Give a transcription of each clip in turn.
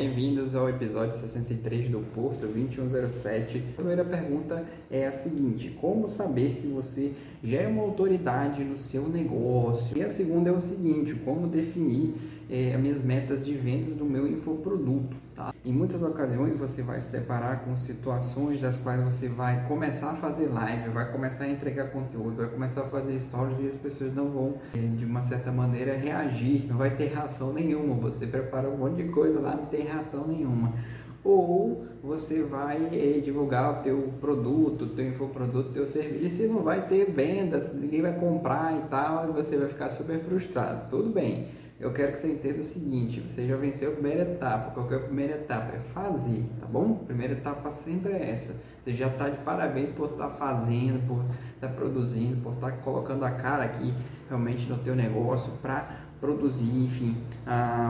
Bem-vindos ao episódio 63 do Porto 2107. A primeira pergunta é a seguinte: como saber se você já é uma autoridade no seu negócio? E a segunda é o seguinte: como definir é, as minhas metas de vendas do meu infoproduto? Tá? Em muitas ocasiões você vai se deparar com situações das quais você vai começar a fazer live, vai começar a entregar conteúdo, vai começar a fazer stories e as pessoas não vão, é, de uma certa maneira, reagir, não vai ter reação nenhuma. Você prepara um monte de coisa lá, não tem reação nenhuma. Ou você vai eh, divulgar o teu produto, teu infoproduto, teu serviço e não vai ter vendas, ninguém vai comprar e tal, e você vai ficar super frustrado. Tudo bem. Eu quero que você entenda o seguinte, você já venceu a primeira etapa. Qual é a primeira etapa? É fazer, tá bom? A primeira etapa sempre é essa. Você já está de parabéns por estar tá fazendo, por estar tá produzindo, por estar tá colocando a cara aqui realmente no teu negócio para produzir, enfim,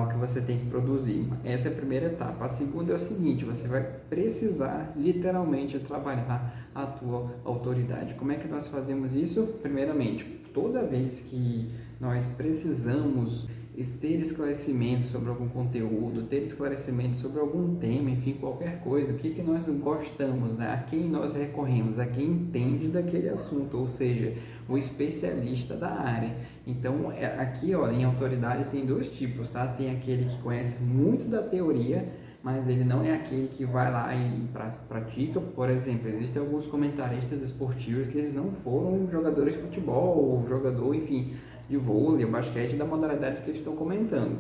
o que você tem que produzir. Essa é a primeira etapa. A segunda é o seguinte, você vai precisar literalmente trabalhar a tua autoridade. Como é que nós fazemos isso? Primeiramente, toda vez que nós precisamos ter esclarecimento sobre algum conteúdo, ter esclarecimento sobre algum tema, enfim, qualquer coisa, o que, que nós gostamos, né? a quem nós recorremos, a quem entende daquele assunto, ou seja, o especialista da área. Então, é, aqui ó, em autoridade tem dois tipos, tá? Tem aquele que conhece muito da teoria, mas ele não é aquele que vai lá e pra, pratica. Por exemplo, existem alguns comentaristas esportivos que eles não foram jogadores de futebol, ou jogador, enfim, de vôlei, basquete, da modalidade que eles estão comentando.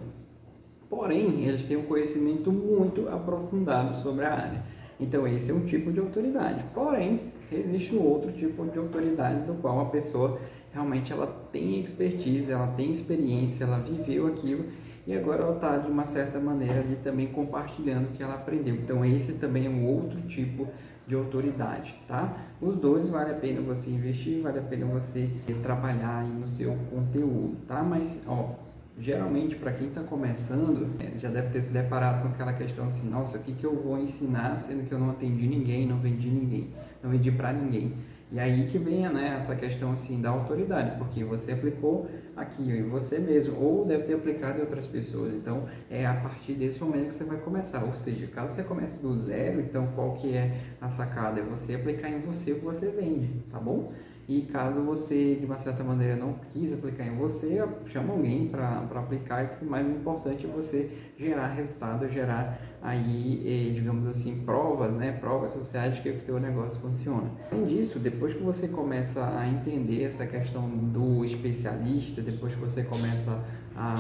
Porém, eles têm um conhecimento muito aprofundado sobre a área. Então, esse é um tipo de autoridade. Porém, existe um outro tipo de autoridade do qual a pessoa realmente ela tem expertise, ela tem experiência, ela viveu aquilo e agora ela está de uma certa maneira ali também compartilhando o que ela aprendeu. Então, esse também é um outro tipo de de autoridade, tá? Os dois vale a pena você investir, vale a pena você trabalhar no seu conteúdo, tá? Mas, ó, geralmente para quem está começando, é, já deve ter se deparado com aquela questão assim, nossa, o que, que eu vou ensinar sendo que eu não atendi ninguém, não vendi ninguém, não vendi para ninguém. E aí que vem né, essa questão assim da autoridade, porque você aplicou aqui em você mesmo, ou deve ter aplicado em outras pessoas. Então, é a partir desse momento que você vai começar. Ou seja, caso você comece do zero, então qual que é a sacada? É você aplicar em você o que você vende, tá bom? E caso você, de uma certa maneira, não quis aplicar em você, chama alguém para aplicar e tudo mais. Importante é você gerar resultado, gerar aí, eh, digamos assim, provas, né? Provas sociais de que o teu negócio funciona. Além disso, depois que você começa a entender essa questão do especialista, depois que você começa a,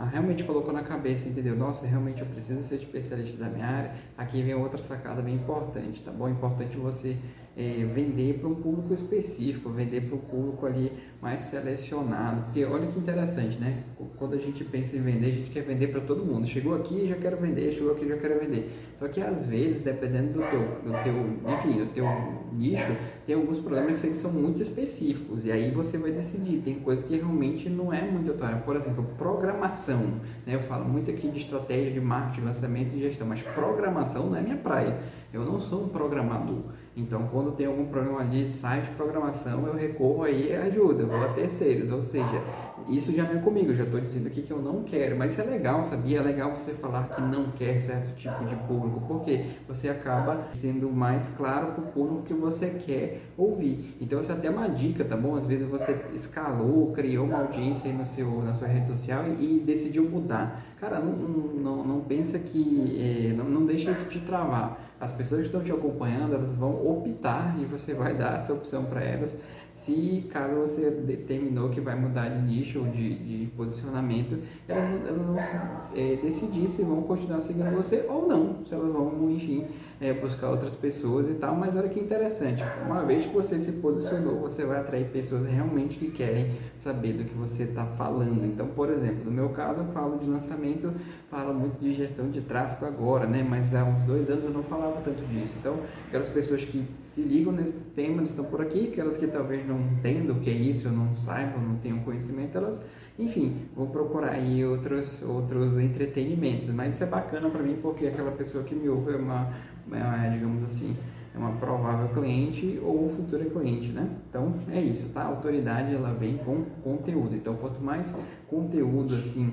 a, realmente colocou na cabeça, entendeu? Nossa, realmente eu preciso ser especialista da minha área. Aqui vem outra sacada bem importante, tá bom? Importante você é, vender para um público específico, vender para um público ali mais selecionado. Porque olha que interessante, né? Quando a gente pensa em vender, a gente quer vender para todo mundo. Chegou aqui, já quero vender, chegou aqui, já quero vender. Só que às vezes, dependendo do teu, do teu, enfim, do teu nicho, tem alguns problemas que são muito específicos. E aí você vai decidir. Tem coisas que realmente não é muito atual. Por exemplo, programação. Né? Eu falo muito aqui de estratégia de marketing, lançamento e gestão, mas programação não é minha praia. Eu não sou um programador. Então, quando tem algum problema de site de programação, eu recorro aí à ajuda, vou a terceiros. Ou seja, isso já é comigo, eu já estou dizendo aqui que eu não quero. Mas isso é legal, sabia? É legal você falar que não quer certo tipo de público, porque você acaba sendo mais claro para o público que você quer ouvir. Então, isso é até uma dica, tá bom? Às vezes você escalou, criou uma audiência no seu, na sua rede social e, e decidiu mudar. Cara, não, não, não pensa que. É, não, não deixa isso te travar as pessoas que estão te acompanhando, elas vão optar e você vai dar essa opção para elas. Se caso você determinou que vai mudar de nicho ou de, de posicionamento, elas, elas vão é, decidir se vão continuar seguindo você ou não, se elas vão, enfim, é, buscar outras pessoas e tal. Mas olha que interessante, uma vez que você se posicionou, você vai atrair pessoas realmente que querem saber do que você está falando. Então, por exemplo, no meu caso, eu falo de lançamento, falo muito de gestão de tráfego agora, né? Mas há uns dois anos eu não falava tanto disso. Então, aquelas pessoas que se ligam nesse tema, estão por aqui, aquelas que talvez não entendam o que é isso, não saibam, não tenham conhecimento, elas, enfim, vão procurar aí outros, outros entretenimentos. Mas isso é bacana para mim porque aquela pessoa que me ouve é uma, é uma digamos assim, é uma provável cliente ou futura cliente, né? Então é isso, tá? A autoridade ela vem com conteúdo. Então quanto mais conteúdo assim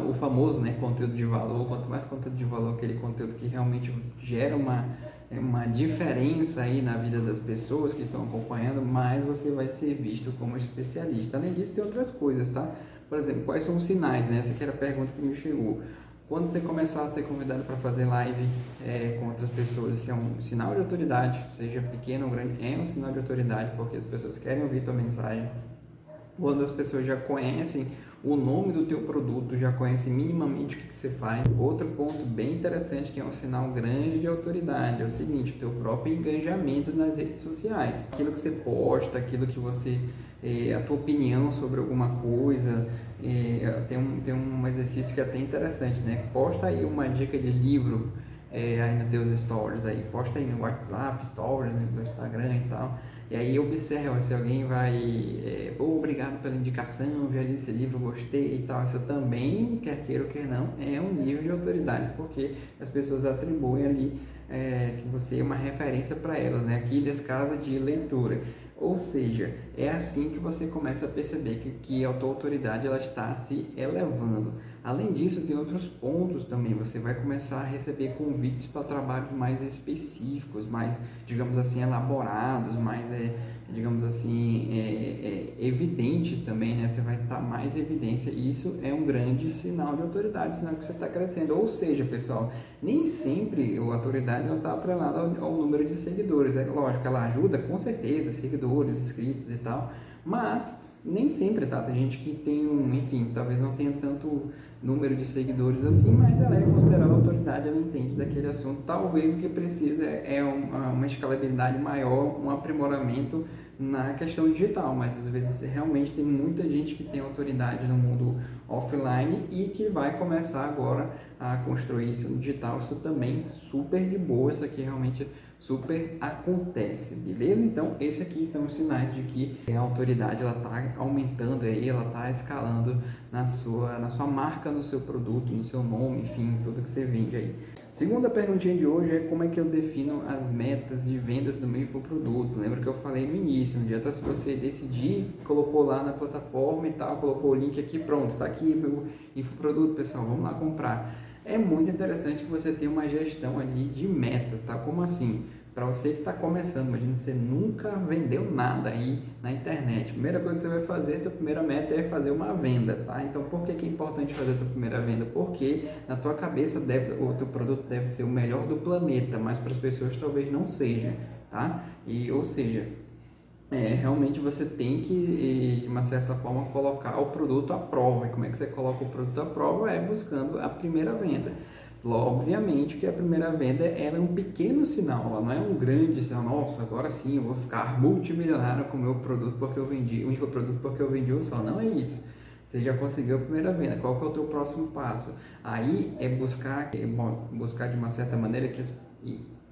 o famoso né, conteúdo de valor, quanto mais conteúdo de valor, aquele conteúdo que realmente gera uma, uma diferença aí na vida das pessoas que estão acompanhando, mais você vai ser visto como especialista. Além disso, tem outras coisas, tá? Por exemplo, quais são os sinais, né? Essa aqui era a pergunta que me chegou. Quando você começar a ser convidado para fazer live é, com outras pessoas, isso é um sinal de autoridade, seja pequeno ou grande, é um sinal de autoridade, porque as pessoas querem ouvir tua mensagem. Quando as pessoas já conhecem o nome do teu produto, já conhecem minimamente o que, que você faz. Outro ponto bem interessante que é um sinal grande de autoridade é o seguinte, o teu próprio engajamento nas redes sociais. Aquilo que você posta, aquilo que você é, a tua opinião sobre alguma coisa. É, tem, um, tem um exercício que é até interessante, né? Posta aí uma dica de livro é, aí nos teus stories aí, posta aí no WhatsApp, stories, no Instagram e tal. E aí observa se alguém vai, é, oh, obrigado pela indicação, já li esse livro, gostei e tal. Isso também, quer queira ou quer não, é um nível de autoridade, porque as pessoas atribuem ali é, que você é uma referência para elas, né? Aqui nesse caso de leitura. Ou seja, é assim que você começa a perceber que, que a tua autoridade ela está se elevando. Além disso, tem outros pontos também. Você vai começar a receber convites para trabalhos mais específicos, mais, digamos assim, elaborados, mais é, digamos assim, é, é, evidentes também, né? Você vai estar mais evidência e isso é um grande sinal de autoridade, sinal que você está crescendo. Ou seja, pessoal, nem sempre a autoridade está atrelada ao, ao, número de seguidores. É lógico, ela ajuda com certeza, seguidores, inscritos e tal, mas nem sempre, tá? Tem gente que tem um, enfim, talvez não tenha tanto número de seguidores assim, mas ela é considerada autoridade, ela entende daquele assunto. Talvez o que precisa é uma, uma escalabilidade maior, um aprimoramento na questão digital, mas às vezes realmente tem muita gente que tem autoridade no mundo offline e que vai começar agora a construir isso no digital. Isso também super de boa, isso aqui realmente super acontece, beleza? Então, esses aqui são os sinais de que a autoridade ela está aumentando aí, ela está escalando na sua, na sua marca, no seu produto, no seu nome, enfim, tudo que você vende aí. Segunda perguntinha de hoje é como é que eu defino as metas de vendas do meu infoproduto. Lembra que eu falei no início, não adianta se você decidir, colocou lá na plataforma e tal, colocou o link aqui, pronto, está aqui meu infoproduto, pessoal, vamos lá comprar é muito interessante que você tenha uma gestão ali de metas, tá? Como assim? Para você que está começando, imagina você nunca vendeu nada aí na internet. Primeira coisa que você vai fazer, a tua primeira meta é fazer uma venda, tá? Então, por que, que é importante fazer a tua primeira venda? Porque na tua cabeça deve, o teu produto deve ser o melhor do planeta, mas para as pessoas talvez não seja, tá? E, ou seja, é, realmente você tem que, de uma certa forma, colocar o produto à prova. E como é que você coloca o produto à prova? É buscando a primeira venda. Obviamente que a primeira venda é um pequeno sinal, ela não é um grande sinal, nossa, agora sim eu vou ficar multimilionário com o meu produto porque eu vendi, o infoproduto porque eu vendi um só. Não é isso. Você já conseguiu a primeira venda, qual que é o teu próximo passo? Aí é buscar, é buscar de uma certa maneira que as,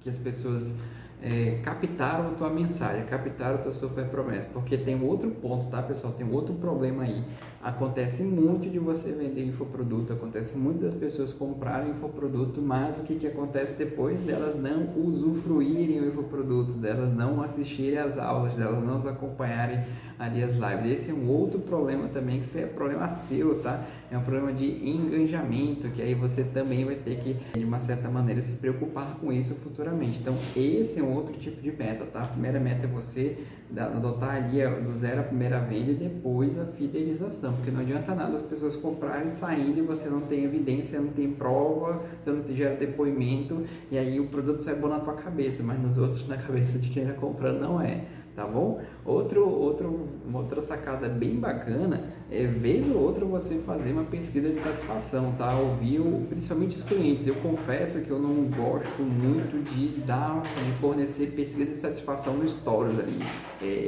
que as pessoas é, captaram a tua mensagem, captaram a tua super promessa, porque tem outro ponto, tá pessoal? Tem outro problema aí. Acontece muito de você vender infoproduto, acontece muito das pessoas comprarem infoproduto, mas o que, que acontece depois delas não usufruírem o infoproduto, delas não assistirem às aulas, delas não acompanharem ali as lives. Esse é um outro problema também, que é problema seu, tá? É um problema de engajamento, que aí você também vai ter que, de uma certa maneira, se preocupar com isso futuramente. Então, esse é um outro tipo de meta, tá? A primeira meta é você adotar ali do zero a primeira venda e depois a fidelização, porque não adianta nada as pessoas comprarem saindo e você não tem evidência, não tem prova, você não gera depoimento e aí o produto sai bom na tua cabeça, mas nos outros na cabeça de quem está comprando não é tá bom? Outro, outro, uma outra sacada bem bacana é vez ou outra você fazer uma pesquisa de satisfação, tá? Ouvir principalmente os clientes. Eu confesso que eu não gosto muito de dar, de fornecer pesquisa de satisfação no stories ali. É,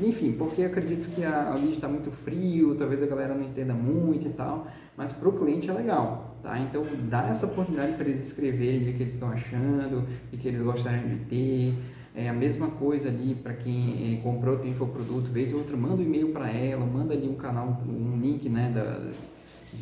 enfim, porque acredito que a, a está muito frio, talvez a galera não entenda muito e tal, mas para o cliente é legal, tá? Então dá essa oportunidade para eles escreverem o que eles estão achando, o que eles gostariam de ter. É a mesma coisa ali para quem é, comprou o infoproduto, vez ou outra, manda um e-mail para ela, manda ali um canal, um link né, da,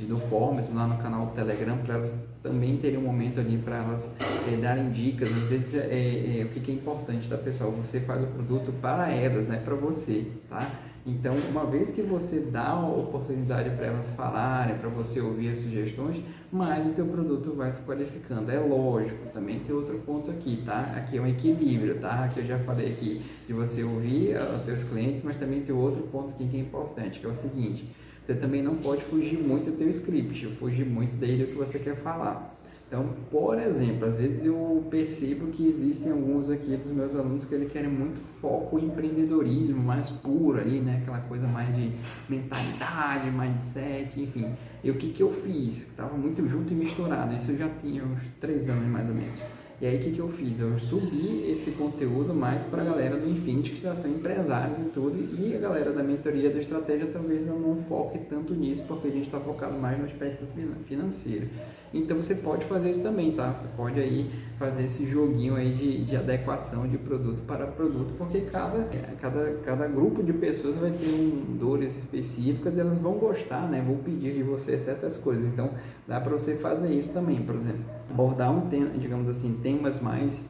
do Formas lá no canal do Telegram para elas também terem um momento ali para elas é, darem dicas. Às vezes é, é, o que, que é importante, tá pessoal? Você faz o produto para elas, né? Para você, tá? Então, uma vez que você dá a oportunidade para elas falarem, para você ouvir as sugestões, mais o teu produto vai se qualificando. É lógico, também tem outro ponto aqui, tá? Aqui é um equilíbrio, tá? Aqui eu já falei aqui de você ouvir os teus clientes, mas também tem outro ponto aqui que é importante, que é o seguinte, você também não pode fugir muito do teu script, fugir muito daí do que você quer falar. Então, por exemplo, às vezes eu percebo que existem alguns aqui dos meus alunos que eles querem muito foco em empreendedorismo mais puro ali, né? Aquela coisa mais de mentalidade, mindset, enfim. E o que, que eu fiz? Estava muito junto e misturado. Isso eu já tinha uns três anos mais ou menos. E aí o que, que eu fiz? Eu subi esse conteúdo mais para a galera do Infinity, que já são empresários e tudo, e a galera da mentoria da estratégia talvez eu não foque tanto nisso, porque a gente está focado mais no aspecto financeiro. Então você pode fazer isso também, tá? Você pode aí fazer esse joguinho aí de, de adequação de produto para produto, porque cada, cada, cada grupo de pessoas vai ter um, dores específicas e elas vão gostar, né? Vão pedir de você certas coisas. Então dá para você fazer isso também, por exemplo. Abordar um tema, digamos assim, temas mais,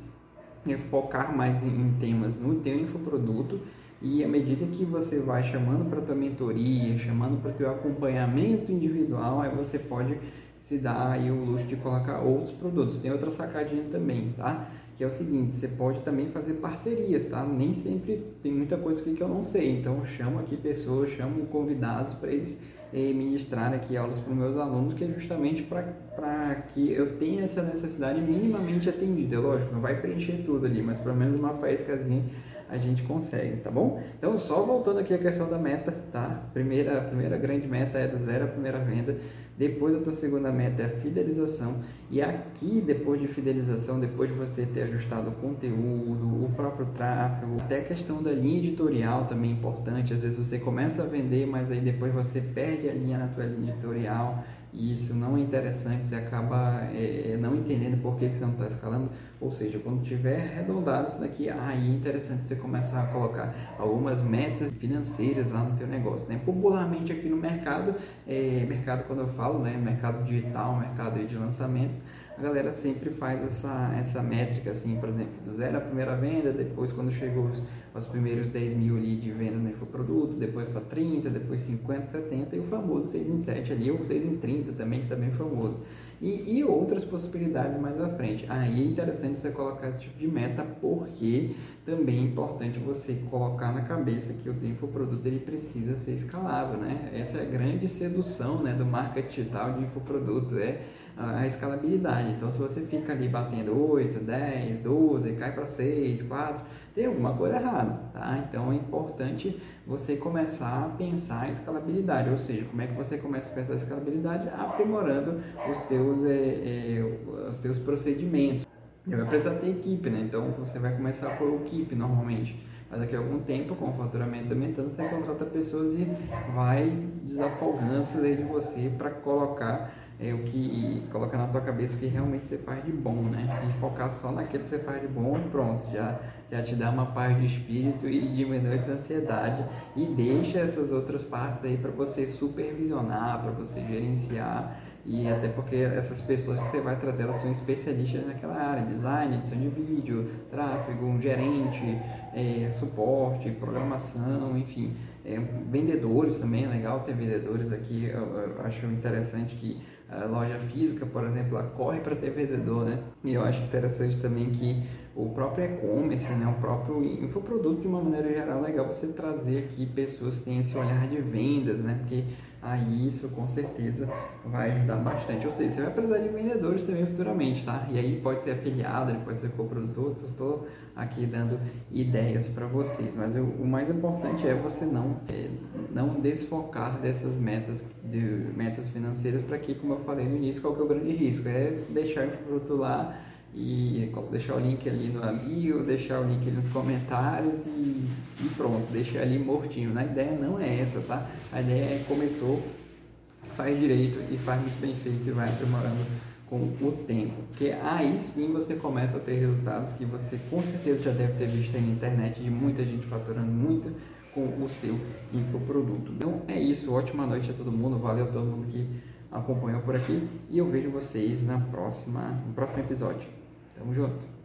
focar mais em, em temas no teu infoproduto e à medida que você vai chamando para tua mentoria, chamando para teu acompanhamento individual, aí você pode se dá aí o luxo de colocar outros produtos. Tem outra sacadinha também, tá? Que é o seguinte, você pode também fazer parcerias, tá? Nem sempre tem muita coisa aqui que eu não sei, então eu chamo aqui pessoas, chamo convidados para eles eh, ministrarem aqui aulas para os meus alunos, que é justamente para que eu tenha essa necessidade minimamente atendida. Lógico, não vai preencher tudo ali, mas pelo menos uma faíscazinha a gente consegue, tá bom? Então, só voltando aqui à questão da meta, tá? Primeira, primeira grande meta é do zero à primeira venda. Depois a tua segunda meta é a fidelização. E aqui, depois de fidelização, depois de você ter ajustado o conteúdo, o próprio tráfego, até a questão da linha editorial também é importante. Às vezes você começa a vender, mas aí depois você perde a linha na tua linha editorial e isso não é interessante, você acaba é, não entendendo por que, que você não está escalando. Ou seja, quando tiver arredondado isso daqui, aí é interessante você começar a colocar algumas metas financeiras lá no teu negócio. Né? Popularmente aqui no mercado, é, mercado quando eu falo, né, mercado digital, mercado de lançamentos, a galera sempre faz essa, essa métrica, assim, por exemplo, do zero a primeira venda, depois quando chegou os, os primeiros 10 mil ali de venda no infoproduto, depois para 30, depois 50, 70 e o famoso 6 em 7 ali, ou 6 em 30 também, que também é famoso. E, e outras possibilidades mais à frente. Aí é interessante você colocar esse tipo de meta, porque também é importante você colocar na cabeça que o infoproduto ele precisa ser escalável, né? Essa é a grande sedução né, do marketing digital de infoproduto, é a escalabilidade. Então, se você fica ali batendo 8, 10, 12, cai para 6, 4, tem alguma coisa errada, tá? Então, é importante você começar a pensar em escalabilidade, ou seja, como é que você começa a pensar em escalabilidade? Aprimorando os teus, é, é, os teus procedimentos. E vai precisar ter equipe, né? Então, você vai começar por equipe normalmente. Mas daqui a algum tempo, com o faturamento aumentando, você contrata pessoas e vai desafogando isso de você para colocar é o que coloca na tua cabeça o que realmente você faz de bom, né? E focar só naquilo que você faz de bom e pronto, já, já te dá uma paz de espírito e diminui a ansiedade. E deixa essas outras partes aí para você supervisionar, para você gerenciar. E até porque essas pessoas que você vai trazer, elas são especialistas naquela área, design, edição de vídeo, tráfego, gerente, é, suporte, programação, enfim. É, vendedores também, é legal ter vendedores aqui, eu, eu acho interessante que a loja física, por exemplo, ela corre para ter vendedor, né? E eu acho interessante também que o próprio e-commerce, né, o próprio infoproduto de uma maneira geral, é legal você trazer aqui pessoas que têm esse olhar de vendas, né? Porque aí isso com certeza vai ajudar bastante. Ou seja, você vai precisar de vendedores também futuramente, tá? E aí pode ser afiliado, pode ser coprodutor, eu estou aqui dando ideias para vocês. Mas o, o, mais importante é você não, é, não desfocar dessas metas, de, metas financeiras para que, como eu falei no início, qual que é o grande risco? É deixar o produto lá e deixar o link ali no amigo, deixar o link ali nos comentários e, e pronto, deixar ali mortinho. A ideia não é essa, tá? A ideia é começou, faz direito e faz muito bem feito e vai aprimorando com o tempo. Porque aí sim você começa a ter resultados que você com certeza já deve ter visto aí na internet de muita gente faturando muito com o seu infoproduto. Então é isso, ótima noite a todo mundo, valeu a todo mundo que acompanhou por aqui e eu vejo vocês na próxima, no próximo episódio. Tamo junto!